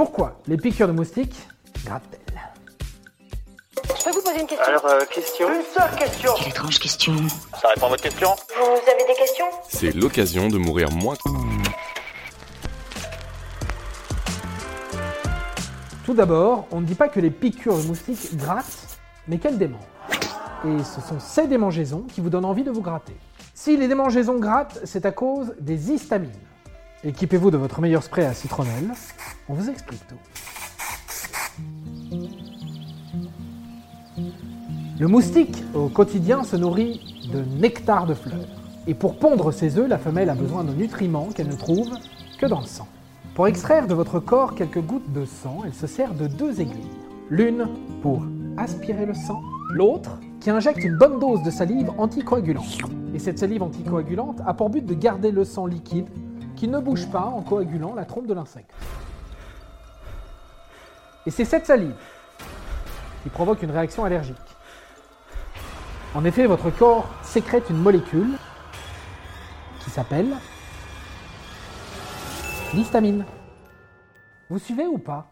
Pourquoi les piqûres de moustiques grattent-elles Je peux vous poser une question Alors, euh, question Une seule question Quelle étrange question. Ça répond à votre question Vous avez des questions? C'est l'occasion de mourir moins. Tout d'abord, on ne dit pas que les piqûres de moustiques grattent, mais qu'elles démangent. Et ce sont ces démangeaisons qui vous donnent envie de vous gratter. Si les démangeaisons grattent, c'est à cause des histamines. Équipez-vous de votre meilleur spray à citronnelle, on vous explique tout. Le moustique, au quotidien, se nourrit de nectar de fleurs. Et pour pondre ses œufs, la femelle a besoin de nutriments qu'elle ne trouve que dans le sang. Pour extraire de votre corps quelques gouttes de sang, elle se sert de deux aiguilles. L'une pour aspirer le sang, l'autre qui injecte une bonne dose de salive anticoagulante. Et cette salive anticoagulante a pour but de garder le sang liquide qui ne bouge pas en coagulant la trompe de l'insecte. Et c'est cette salive qui provoque une réaction allergique. En effet, votre corps sécrète une molécule qui s'appelle l'histamine. Vous suivez ou pas?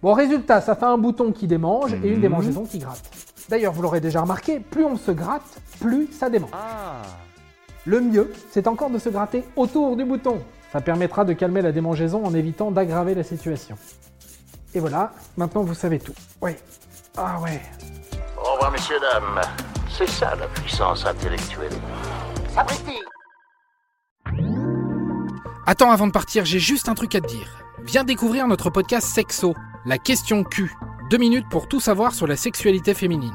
Bon, résultat, ça fait un bouton qui démange et une démangeaison qui gratte. D'ailleurs, vous l'aurez déjà remarqué, plus on se gratte, plus ça démange. Le mieux, c'est encore de se gratter autour du bouton. Ça permettra de calmer la démangeaison en évitant d'aggraver la situation. Et voilà, maintenant vous savez tout. Oui. Ah ouais. Au revoir, messieurs, dames. C'est ça la puissance intellectuelle. Sapristi Attends, avant de partir, j'ai juste un truc à te dire. Viens découvrir notre podcast Sexo, la question Q. Deux minutes pour tout savoir sur la sexualité féminine.